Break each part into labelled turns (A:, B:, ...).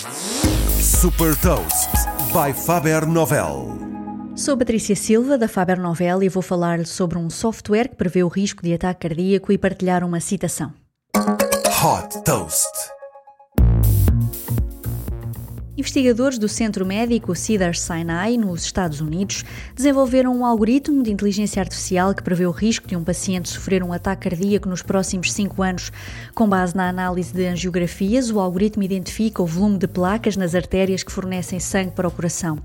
A: Super Toast by Faber Novel.
B: Sou Patrícia Silva, da Faber Novel, e vou falar sobre um software que prevê o risco de ataque cardíaco e partilhar uma citação.
A: Hot Toast.
B: Investigadores do Centro Médico Cedars-Sinai, nos Estados Unidos, desenvolveram um algoritmo de inteligência artificial que prevê o risco de um paciente sofrer um ataque cardíaco nos próximos 5 anos. Com base na análise de angiografias, o algoritmo identifica o volume de placas nas artérias que fornecem sangue para o coração.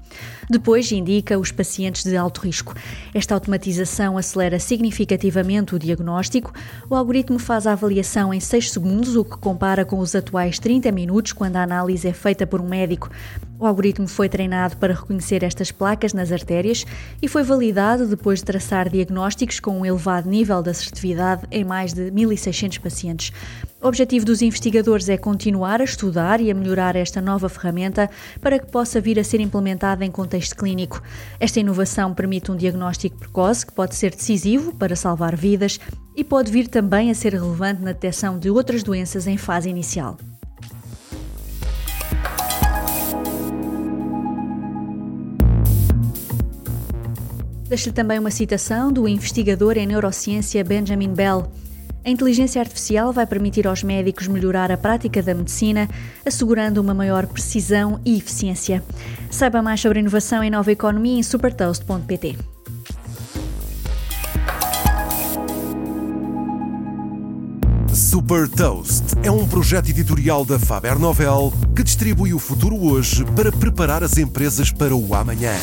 B: Depois indica os pacientes de alto risco. Esta automatização acelera significativamente o diagnóstico. O algoritmo faz a avaliação em 6 segundos, o que compara com os atuais 30 minutos quando a análise é feita por um médico o algoritmo foi treinado para reconhecer estas placas nas artérias e foi validado depois de traçar diagnósticos com um elevado nível de assertividade em mais de 1.600 pacientes. O objetivo dos investigadores é continuar a estudar e a melhorar esta nova ferramenta para que possa vir a ser implementada em contexto clínico. Esta inovação permite um diagnóstico precoce que pode ser decisivo para salvar vidas e pode vir também a ser relevante na detecção de outras doenças em fase inicial. Deixo-lhe também uma citação do investigador em neurociência Benjamin Bell. A inteligência artificial vai permitir aos médicos melhorar a prática da medicina, assegurando uma maior precisão e eficiência. Saiba mais sobre inovação e nova economia em supertoast.pt.
A: Super Toast é um projeto editorial da Faber Novel que distribui o futuro hoje para preparar as empresas para o amanhã.